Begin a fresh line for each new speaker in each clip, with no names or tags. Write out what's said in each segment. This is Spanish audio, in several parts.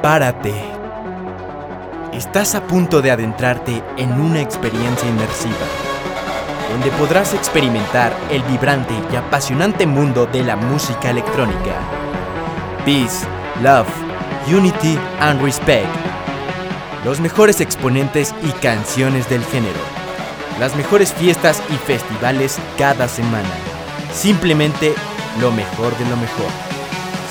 Prepárate. Estás a punto de adentrarte en una experiencia inmersiva, donde podrás experimentar el vibrante y apasionante mundo de la música electrónica. Peace, Love, Unity and Respect. Los mejores exponentes y canciones del género. Las mejores fiestas y festivales cada semana. Simplemente lo mejor de lo mejor.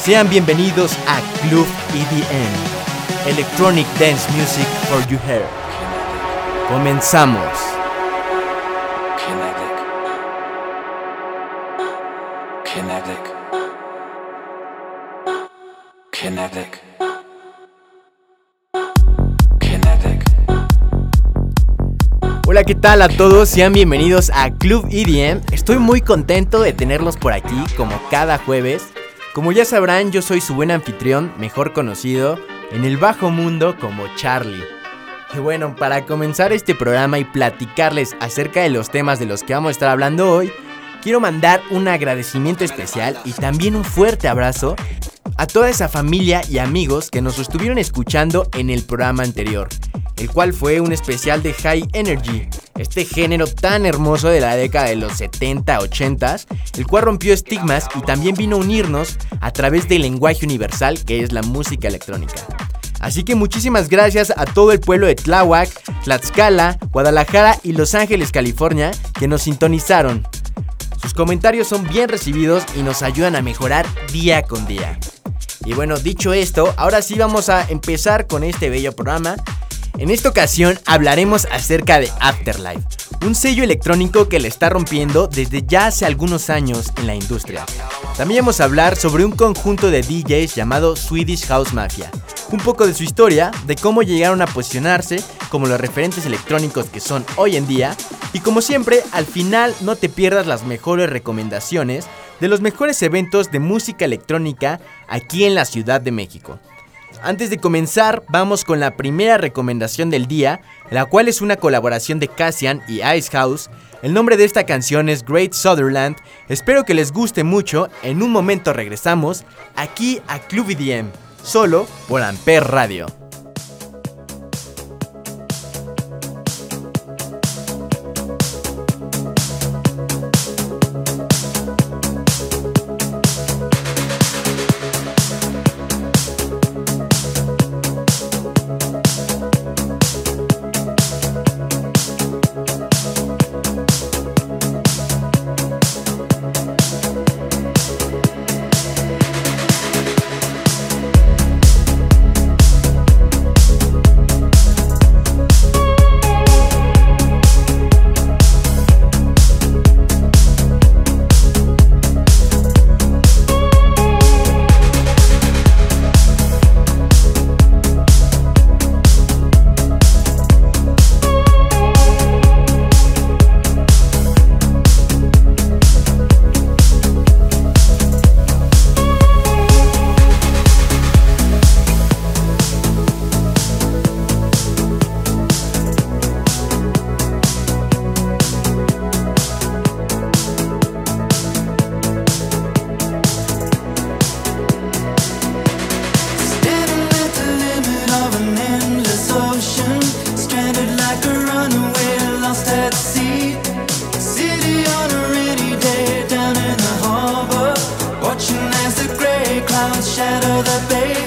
Sean bienvenidos a Club EDM, Electronic Dance Music for You Hair. Comenzamos.
Kinetic. Kinetic. Kinetic.
Hola, ¿qué tal a todos? Sean bienvenidos a Club EDM. Estoy muy contento de tenerlos por aquí, como cada jueves. Como ya sabrán, yo soy su buen anfitrión, mejor conocido en el bajo mundo como Charlie. Y bueno, para comenzar este programa y platicarles acerca de los temas de los que vamos a estar hablando hoy, quiero mandar un agradecimiento especial y también un fuerte abrazo a toda esa familia y amigos que nos estuvieron escuchando en el programa anterior, el cual fue un especial de High Energy, este género tan hermoso de la década de los 70, 80, el cual rompió estigmas y también vino a unirnos a través del lenguaje universal que es la música electrónica. Así que muchísimas gracias a todo el pueblo de Tláhuac, Tlaxcala, Guadalajara y Los Ángeles, California, que nos sintonizaron. Sus comentarios son bien recibidos y nos ayudan a mejorar día con día. Y bueno, dicho esto, ahora sí vamos a empezar con este bello programa. En esta ocasión hablaremos acerca de Afterlife, un sello electrónico que le está rompiendo desde ya hace algunos años en la industria. También vamos a hablar sobre un conjunto de DJs llamado Swedish House Mafia, un poco de su historia, de cómo llegaron a posicionarse como los referentes electrónicos que son hoy en día, y como siempre, al final no te pierdas las mejores recomendaciones de los mejores eventos de música electrónica aquí en la Ciudad de México. Antes de comenzar, vamos con la primera recomendación del día, la cual es una colaboración de Cassian y Ice House. El nombre de esta canción es Great Sutherland. Espero que les guste mucho. En un momento regresamos aquí a Club EDM, solo por Amper Radio.
that they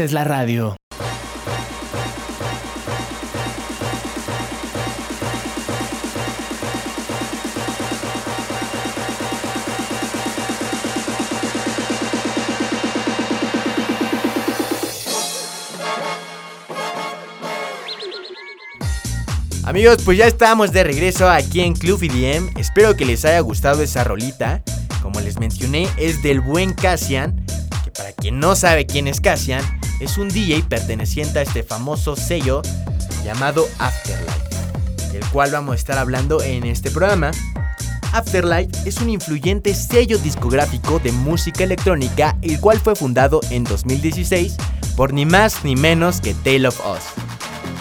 haces la radio.
Amigos, pues ya estamos de regreso aquí en Club IDM. Espero que les haya gustado esa rolita. Como les mencioné, es del buen Cassian. Que para quien no sabe quién es Cassian, es un DJ perteneciente a este famoso sello llamado Afterlife, del cual vamos a estar hablando en este programa. Afterlife es un influyente sello discográfico de música electrónica, el cual fue fundado en 2016 por ni más ni menos que Tale of Us.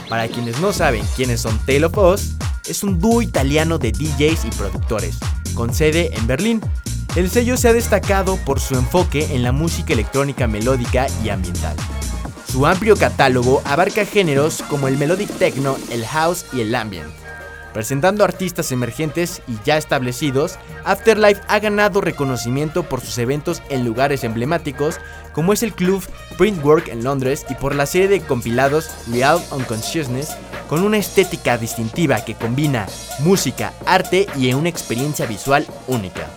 Para quienes no saben quiénes son Tale of Us, es un dúo italiano de DJs y productores, con sede en Berlín. El sello se ha destacado por su enfoque en la música electrónica melódica y ambiental. Su amplio catálogo abarca géneros como el melodic techno, el house y el ambient. Presentando artistas emergentes y ya establecidos, Afterlife ha ganado reconocimiento por sus eventos en lugares emblemáticos como es el club Printwork en Londres y por la serie de compilados Real Unconsciousness con una estética distintiva que combina música, arte y una experiencia visual única.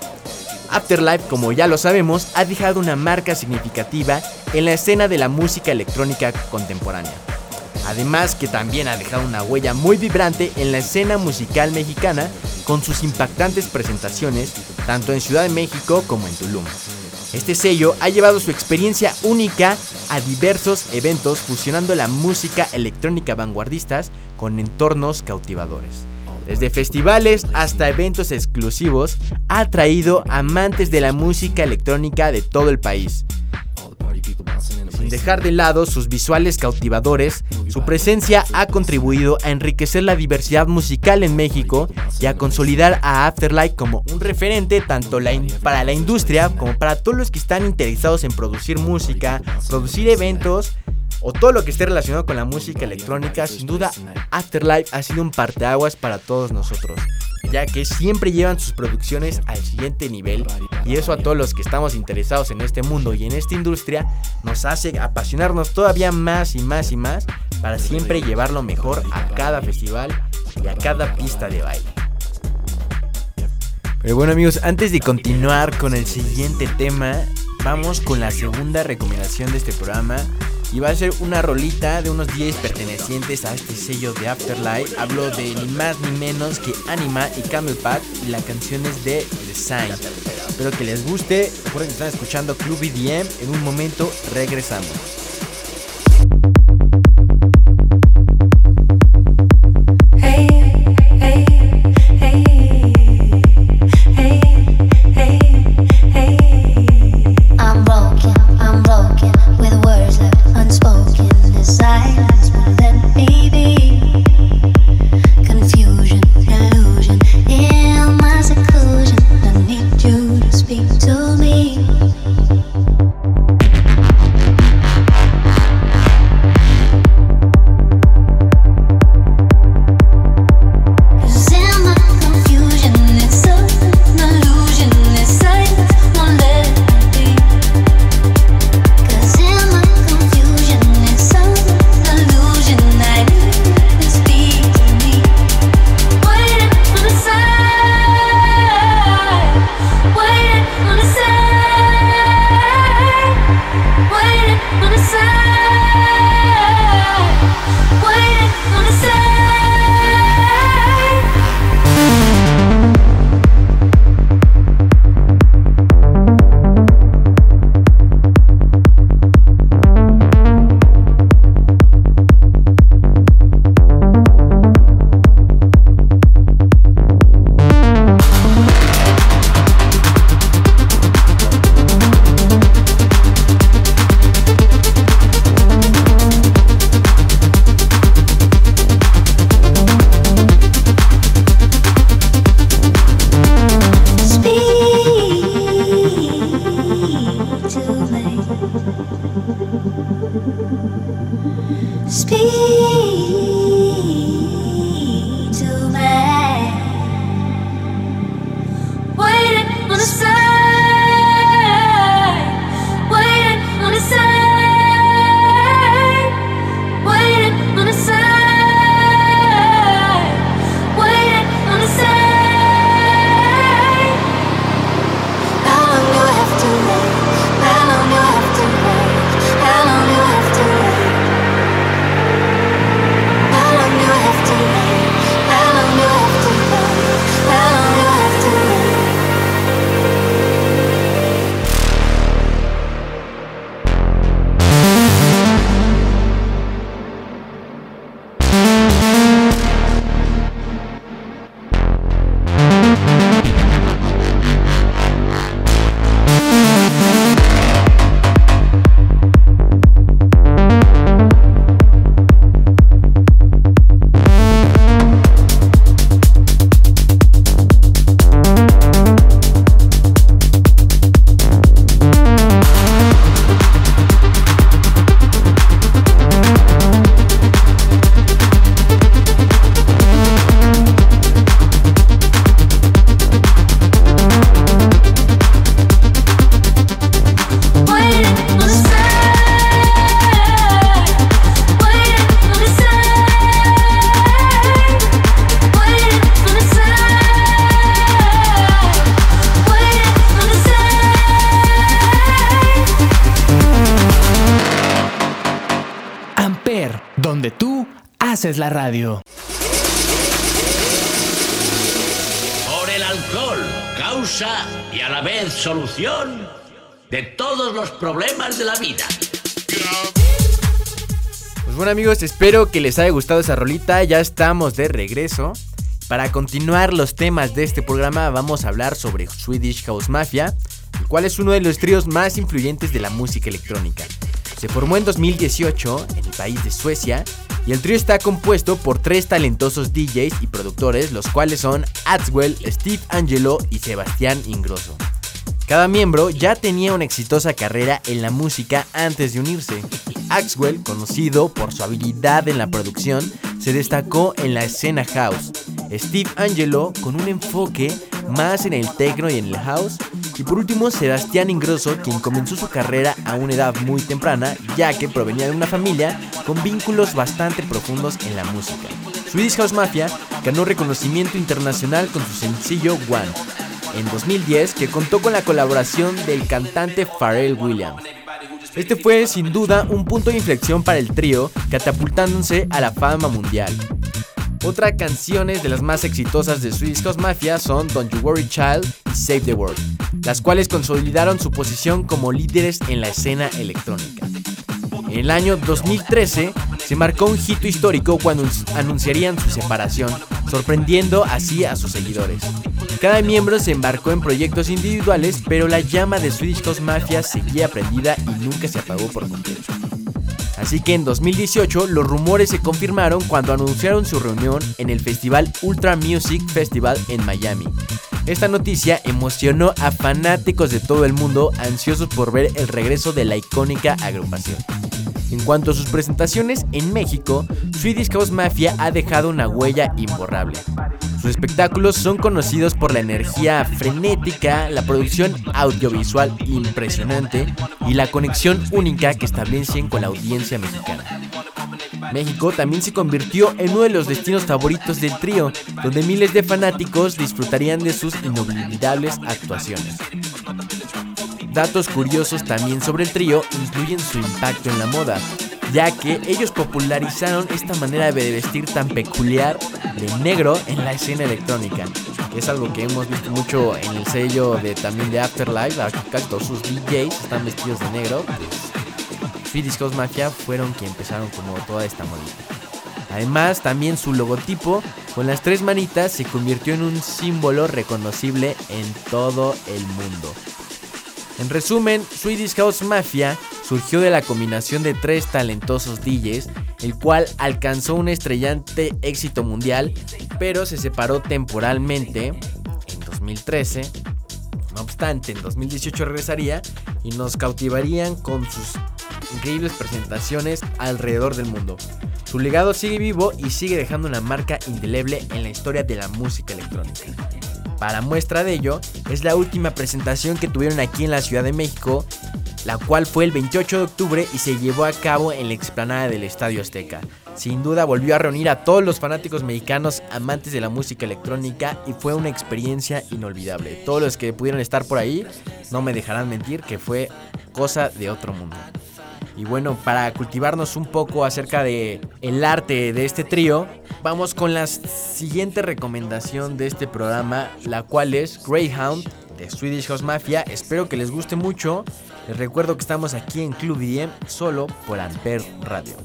Afterlife, como ya lo sabemos, ha dejado una marca significativa en la escena de la música electrónica contemporánea. Además que también ha dejado una huella muy vibrante en la escena musical mexicana con sus impactantes presentaciones tanto en Ciudad de México como en Tulum. Este sello ha llevado su experiencia única a diversos eventos fusionando la música electrónica vanguardistas con entornos cautivadores. Desde festivales hasta eventos exclusivos, ha atraído amantes de la música electrónica de todo el país. Sin dejar de lado sus visuales cautivadores, su presencia ha contribuido a enriquecer la diversidad musical en México y a consolidar a Afterlife como un referente tanto para la industria como para todos los que están interesados en producir música, producir eventos o todo lo que esté relacionado con la música electrónica. Sin duda, Afterlife ha sido un parteaguas para todos nosotros ya que siempre llevan sus producciones al siguiente nivel y eso a todos los que estamos interesados en este mundo y en esta industria nos hace apasionarnos todavía más y más y más para siempre llevarlo mejor a cada festival y a cada pista de baile.
Pero bueno amigos, antes de continuar con el siguiente tema, vamos con la segunda recomendación de este programa. Y va a ser una rolita de unos 10 pertenecientes a este sello de Afterlife. Hablo de ni más ni menos que Anima y Camelback y la canción es de Design. Espero que les guste. Recuerden que están escuchando Club EDM. En un momento regresamos.
Haces la radio.
por el alcohol, causa y a la vez solución de todos los problemas de la vida.
Pues bueno amigos, espero que les haya gustado esa rolita, ya estamos de regreso. Para continuar los temas de este programa vamos a hablar sobre Swedish House Mafia, el cual es uno de los tríos más influyentes de la música electrónica. Se formó en 2018 en el país de Suecia y el trío está compuesto por tres talentosos DJs y productores, los cuales son Axwell, Steve Angelo y Sebastián Ingrosso. Cada miembro ya tenía una exitosa carrera en la música antes de unirse. Axwell, conocido por su habilidad en la producción, se destacó en la escena house. Steve Angelo con un enfoque más en el techno y en el house. Y por último, Sebastián Ingrosso, quien comenzó su carrera a una edad muy temprana, ya que provenía de una familia con vínculos bastante profundos en la música. Swedish House Mafia ganó reconocimiento internacional con su sencillo One.
en 2010 que contó con la colaboración del cantante Pharrell Williams. Este fue sin duda un punto de inflexión para el trío, catapultándose a la fama mundial. Otras canciones de las más exitosas de Swedish House Mafia son Don't You Worry Child y Save the World, las cuales consolidaron su posición como líderes en la escena electrónica. En el año 2013 se marcó un hito histórico cuando anunciarían su separación, sorprendiendo así a sus seguidores. Cada miembro se embarcó en proyectos individuales, pero la llama de Swedish House Mafia seguía prendida y nunca se apagó por completo. Así que en 2018 los rumores se confirmaron cuando anunciaron su reunión en el festival Ultra Music Festival en Miami. Esta noticia emocionó a fanáticos de todo el mundo ansiosos por ver el regreso de la icónica agrupación. En cuanto a sus presentaciones en México, Swedish House Mafia ha dejado una huella imborrable. Sus espectáculos son conocidos por la energía frenética, la producción audiovisual impresionante y la conexión única que establecen con la audiencia mexicana. México también se convirtió en uno de los destinos favoritos del trío, donde miles de fanáticos disfrutarían de sus inolvidables actuaciones. Datos curiosos también sobre el trío incluyen su impacto en la moda, ya que ellos popularizaron esta manera de vestir tan peculiar de negro en la escena electrónica. Es algo que hemos visto mucho en el sello de también de Afterlife, casi todos sus DJs están vestidos de negro. Swedish House Mafia fueron quienes empezaron como toda esta modita. Además, también su logotipo con las tres manitas se convirtió en un símbolo reconocible en todo el mundo. En resumen, Swedish House Mafia surgió de la combinación de tres talentosos DJs, el cual alcanzó un estrellante éxito mundial, pero se separó temporalmente en 2013. No obstante, en 2018 regresaría y nos cautivarían con sus increíbles presentaciones alrededor del mundo. Su legado sigue vivo y sigue dejando una marca indeleble en la historia de la música electrónica. Para muestra de ello, es la última presentación que tuvieron aquí en la Ciudad de México, la cual fue el 28 de octubre y se llevó a cabo en la explanada del Estadio Azteca. Sin duda volvió a reunir a todos los fanáticos mexicanos amantes de la música electrónica y fue una experiencia inolvidable. Todos los que pudieron estar por ahí no me dejarán mentir que fue cosa de otro mundo. Y bueno, para cultivarnos un poco acerca de el arte de este trío, vamos con la siguiente recomendación de este programa, la cual es Greyhound de Swedish House Mafia. Espero que les guste mucho. Les recuerdo que estamos aquí en Club IDM solo por Amper Radio.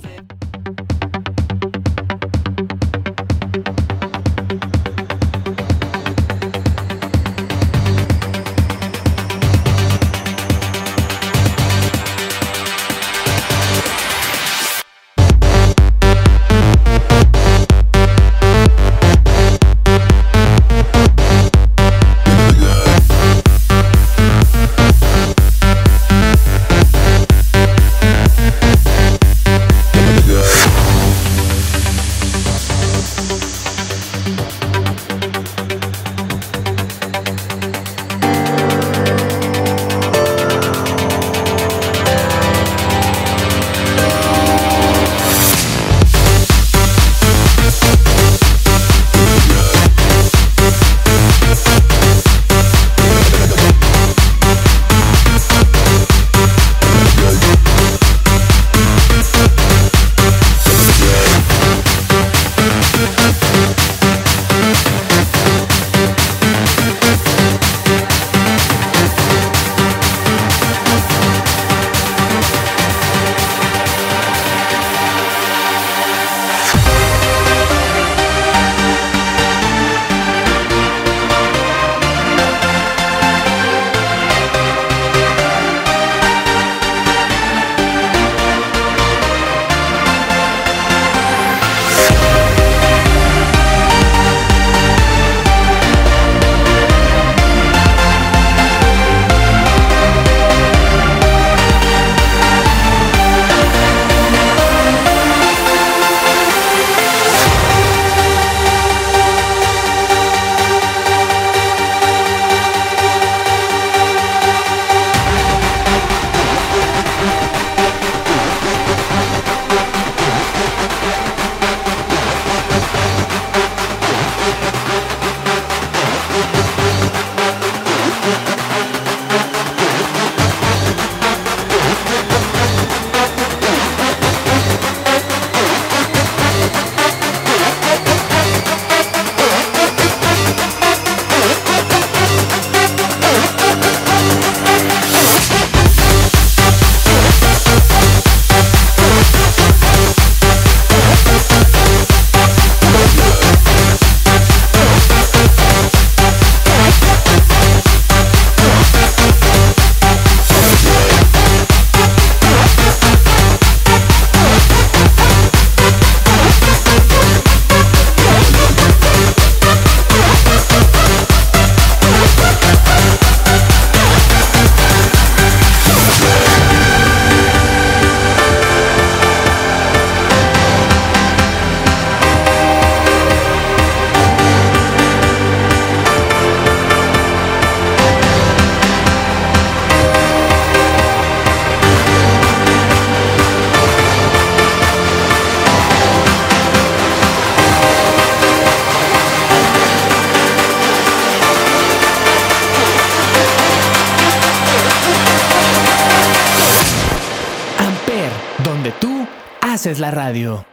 Haces la radio.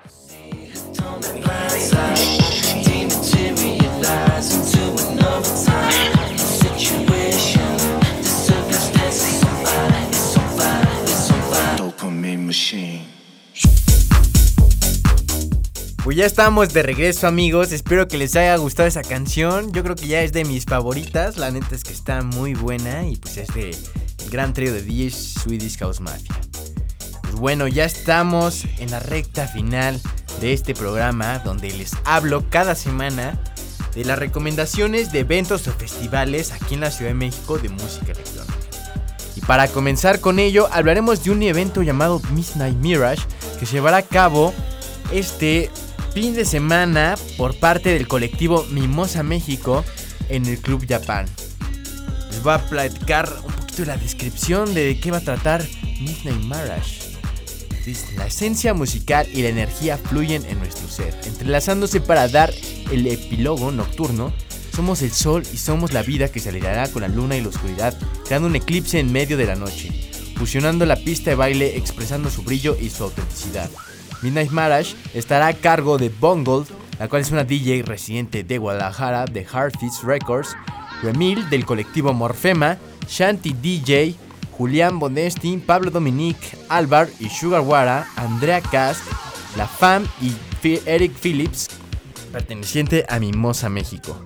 Pues ya estamos de regreso amigos, espero que les haya gustado esa canción, yo creo que ya es de mis favoritas, la neta es que está muy buena y pues es de el gran trío de DJs Swedish House Mafia. Pues bueno, ya estamos en la recta final de este programa donde les hablo cada semana de las recomendaciones de eventos o festivales aquí en la Ciudad de México de música electrónica. Y para comenzar con ello, hablaremos de un evento llamado Midnight Mirage que se llevará a cabo este fin de semana por parte del colectivo Mimosa México en el Club Japan. Les voy a platicar un poquito la descripción de qué va a tratar Midnight Mirage. La esencia musical y la energía fluyen en nuestro ser, entrelazándose para dar el epílogo nocturno. Somos el sol y somos la vida que se alineará con la luna y la oscuridad, creando un eclipse en medio de la noche, fusionando la pista de baile expresando su brillo y su autenticidad. Midnight Mirage estará a cargo de Bungle, la cual es una DJ residente de Guadalajara de Heartbeats Records, Remil del colectivo Morfema, Shanti DJ, Julián Bonesti, Pablo Dominique, Alvar y Sugarwara, Andrea Cast, La Fam y Eric Phillips, perteneciente a Mimosa México.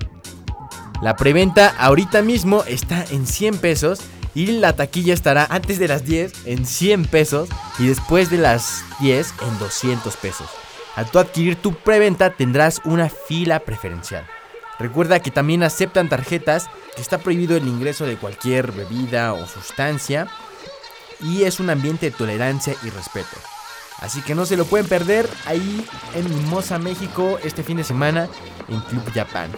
La preventa ahorita mismo está en 100 pesos y la taquilla estará antes de las 10 en 100 pesos y después de las 10 en 200 pesos. Al adquirir tu preventa tendrás una fila preferencial. Recuerda que también aceptan tarjetas, que está prohibido el ingreso de cualquier bebida o sustancia y es un ambiente de tolerancia y respeto. Así que no se lo pueden perder ahí en Mimosa, México, este fin de semana en Club Japan.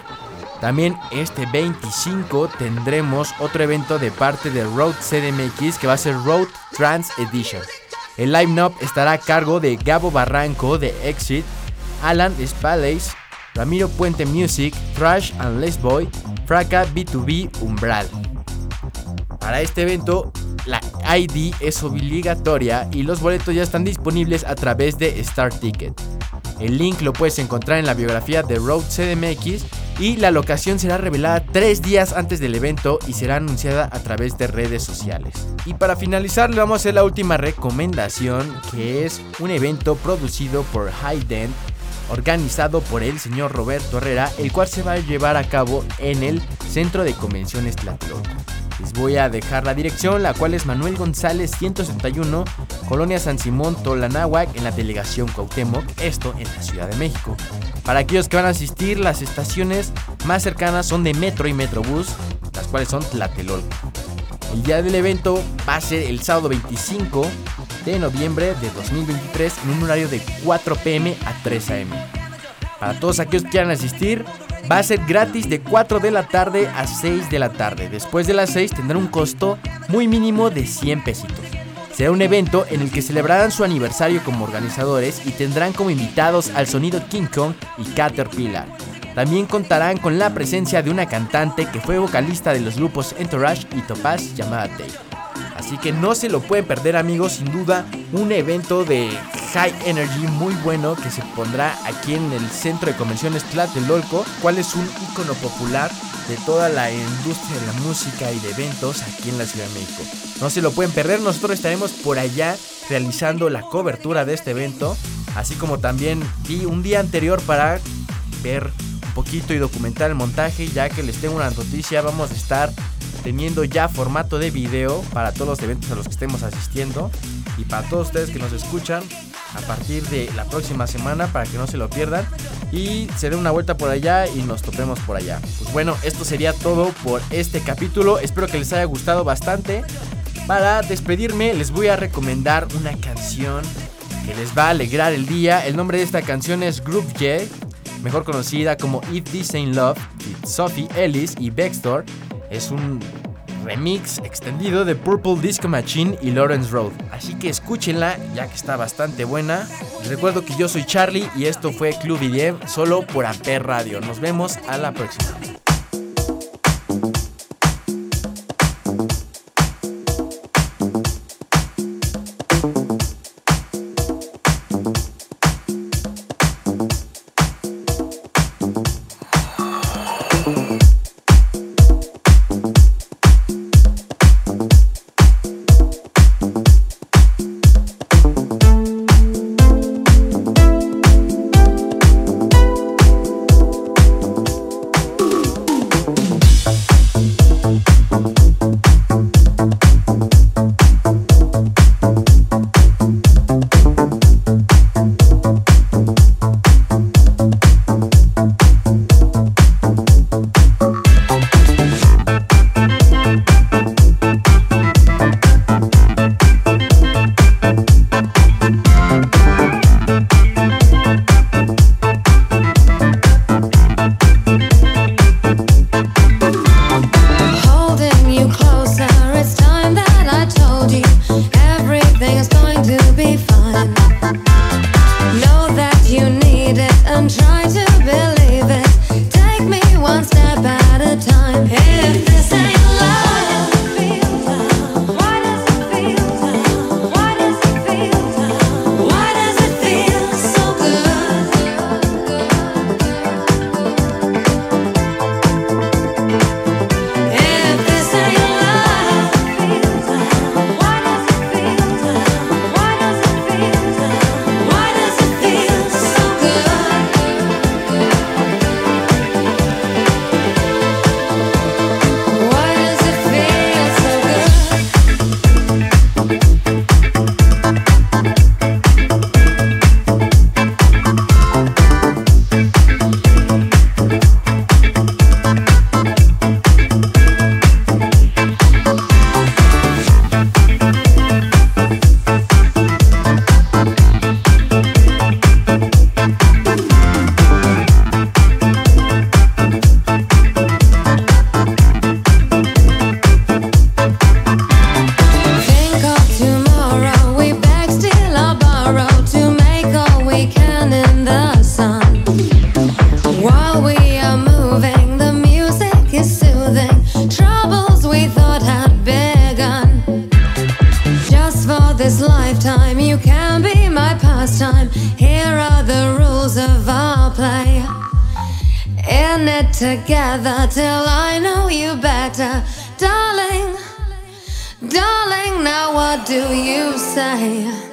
También este 25 tendremos otro evento de parte de Road CDMX que va a ser Road Trans Edition. El line-up estará a cargo de Gabo Barranco de Exit, Alan Spades, Ramiro Puente Music, Trash and Les Boy, Fraca B2B Umbral. Para este evento, la ID es obligatoria y los boletos ya están disponibles a través de Star Ticket. El link lo puedes encontrar en la biografía de Road CDMX y la locación será revelada tres días antes del evento y será anunciada a través de redes sociales. Y para finalizar, le vamos a hacer la última recomendación que es un evento producido por Hayden organizado por el señor Roberto Herrera, el cual se va a llevar a cabo en el Centro de Convenciones Tlatelolco. Les voy a dejar la dirección, la cual es Manuel González 161, Colonia San Simón, Tolanáhuac, en la delegación Cuauhtémoc, esto en la Ciudad de México. Para aquellos que van a asistir, las estaciones más cercanas son de Metro y Metrobús, las cuales son Tlatelolco. El día del evento va a ser el sábado 25 de noviembre de 2023 en un horario de 4 pm a 3 am. Para todos aquellos que quieran asistir, va a ser gratis de 4 de la tarde a 6 de la tarde. Después de las 6 tendrá un costo muy mínimo de 100 pesitos. Será un evento en el que celebrarán su aniversario como organizadores y tendrán como invitados al sonido King Kong y Caterpillar. También contarán con la presencia de una cantante que fue vocalista de los grupos Entourage y Topaz llamada Tay. Así que no se lo pueden perder amigos, sin duda un evento de high energy muy bueno que se pondrá aquí en el Centro de Convenciones Tlatelolco, cual es un icono popular de toda la industria de la música y de eventos aquí en la Ciudad de México. No se lo pueden perder, nosotros estaremos por allá realizando la cobertura de este evento, así como también di un día anterior para ver poquito y documentar el montaje, ya que les tengo una noticia, vamos a estar teniendo ya formato de video para todos los eventos a los que estemos asistiendo y para todos ustedes que nos escuchan a partir de la próxima semana para que no se lo pierdan y se den una vuelta por allá y nos topemos por allá. Pues bueno, esto sería todo por este capítulo, espero que les haya gustado bastante. Para despedirme les voy a recomendar una canción que les va a alegrar el día. El nombre de esta canción es Group J, mejor conocida como If This Ain't Love, Sophie Ellis y Bextor. Es un remix extendido de Purple Disco Machine y Lawrence Road. Así que escúchenla ya que está bastante buena. Les recuerdo que yo soy Charlie y esto fue Club IDM solo por Amper Radio. Nos vemos a la próxima.
Say?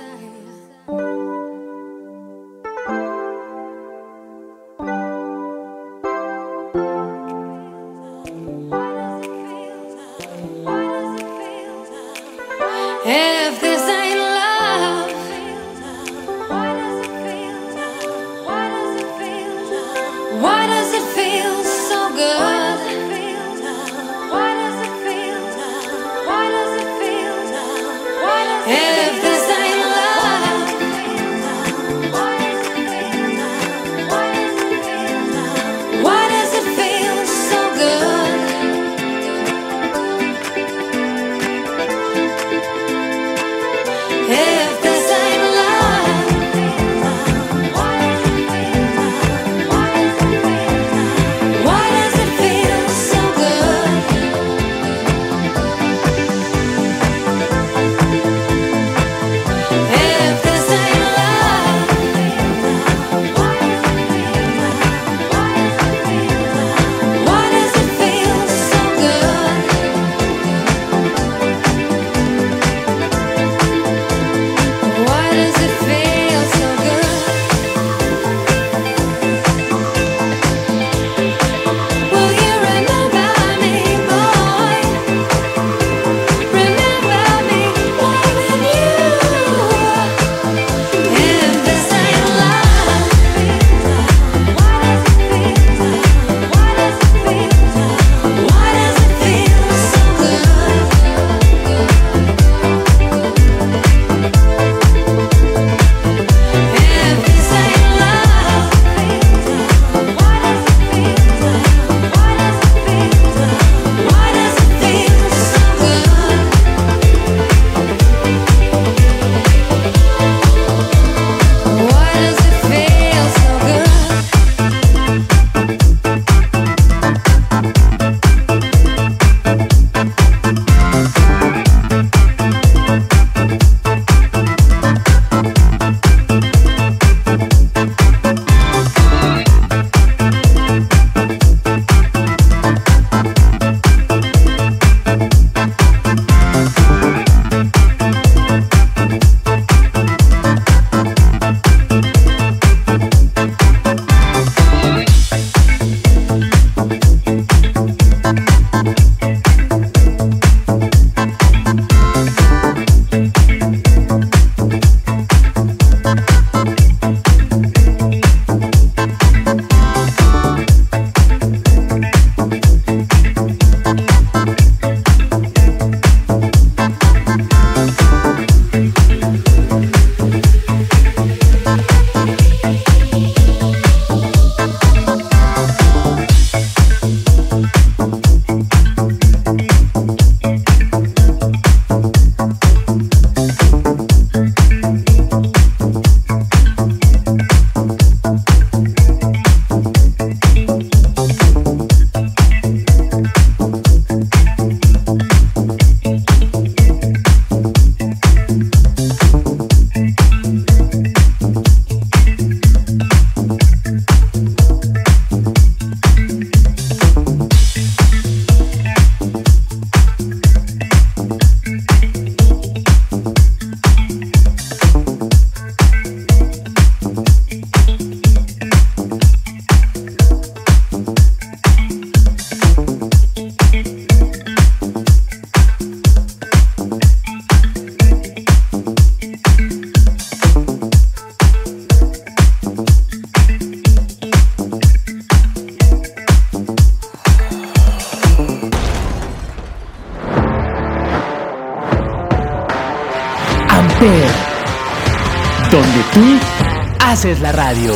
Radio.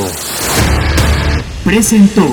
Presentó.